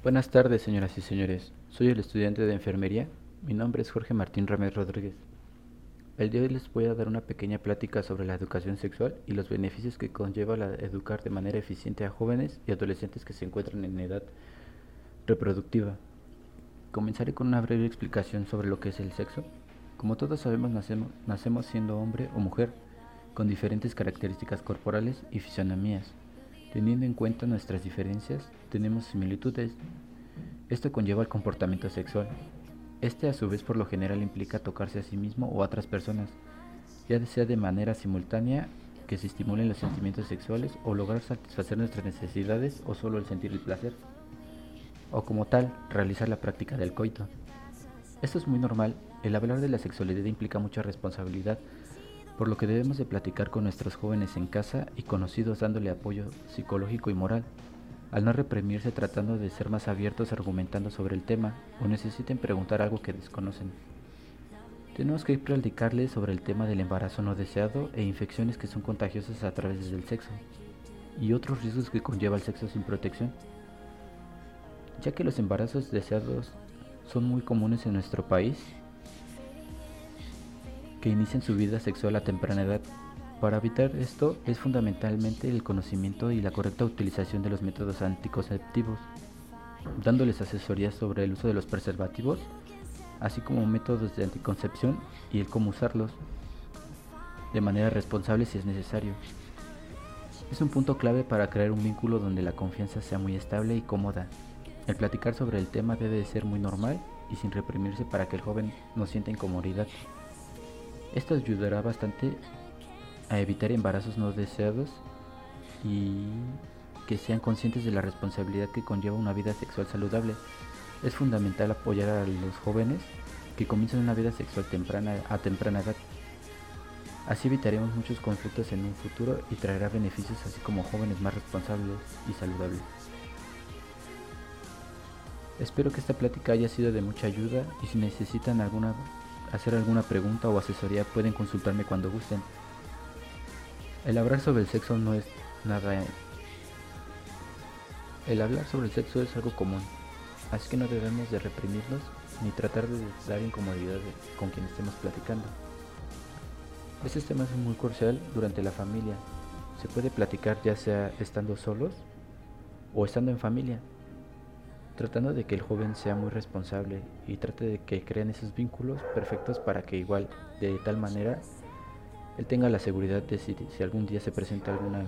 Buenas tardes, señoras y señores. Soy el estudiante de enfermería. Mi nombre es Jorge Martín Ramírez Rodríguez. El día de hoy les voy a dar una pequeña plática sobre la educación sexual y los beneficios que conlleva educar de manera eficiente a jóvenes y adolescentes que se encuentran en edad reproductiva. Comenzaré con una breve explicación sobre lo que es el sexo. Como todos sabemos, nacemos, nacemos siendo hombre o mujer, con diferentes características corporales y fisionomías. Teniendo en cuenta nuestras diferencias, tenemos similitudes. Esto conlleva el comportamiento sexual. Este a su vez por lo general implica tocarse a sí mismo o a otras personas, ya sea de manera simultánea que se estimulen los sentimientos sexuales o lograr satisfacer nuestras necesidades o solo el sentir el placer, o como tal, realizar la práctica del coito. Esto es muy normal, el hablar de la sexualidad implica mucha responsabilidad, por lo que debemos de platicar con nuestros jóvenes en casa y conocidos dándole apoyo psicológico y moral, al no reprimirse tratando de ser más abiertos argumentando sobre el tema o necesiten preguntar algo que desconocen. Tenemos que platicarles sobre el tema del embarazo no deseado e infecciones que son contagiosas a través del sexo y otros riesgos que conlleva el sexo sin protección, ya que los embarazos deseados son muy comunes en nuestro país que inician su vida sexual a temprana edad. Para evitar esto es fundamentalmente el conocimiento y la correcta utilización de los métodos anticonceptivos, dándoles asesorías sobre el uso de los preservativos, así como métodos de anticoncepción y el cómo usarlos de manera responsable si es necesario. Es un punto clave para crear un vínculo donde la confianza sea muy estable y cómoda. El platicar sobre el tema debe de ser muy normal y sin reprimirse para que el joven no sienta incomodidad. Esto ayudará bastante a evitar embarazos no deseados y que sean conscientes de la responsabilidad que conlleva una vida sexual saludable. Es fundamental apoyar a los jóvenes que comiencen una vida sexual temprana, a temprana edad. Así evitaremos muchos conflictos en un futuro y traerá beneficios así como jóvenes más responsables y saludables. Espero que esta plática haya sido de mucha ayuda y si necesitan alguna hacer alguna pregunta o asesoría pueden consultarme cuando gusten. El hablar sobre el sexo no es nada... El hablar sobre el sexo es algo común, así que no debemos de reprimirnos ni tratar de dar incomodidad con quien estemos platicando. Este tema es muy crucial durante la familia. Se puede platicar ya sea estando solos o estando en familia tratando de que el joven sea muy responsable y trate de que creen esos vínculos perfectos para que igual de tal manera él tenga la seguridad de si, si algún día se presenta alguna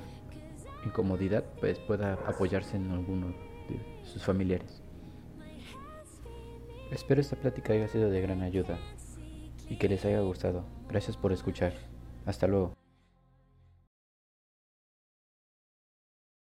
incomodidad pues pueda apoyarse en alguno de sus familiares. Espero esta plática haya sido de gran ayuda y que les haya gustado. Gracias por escuchar. Hasta luego.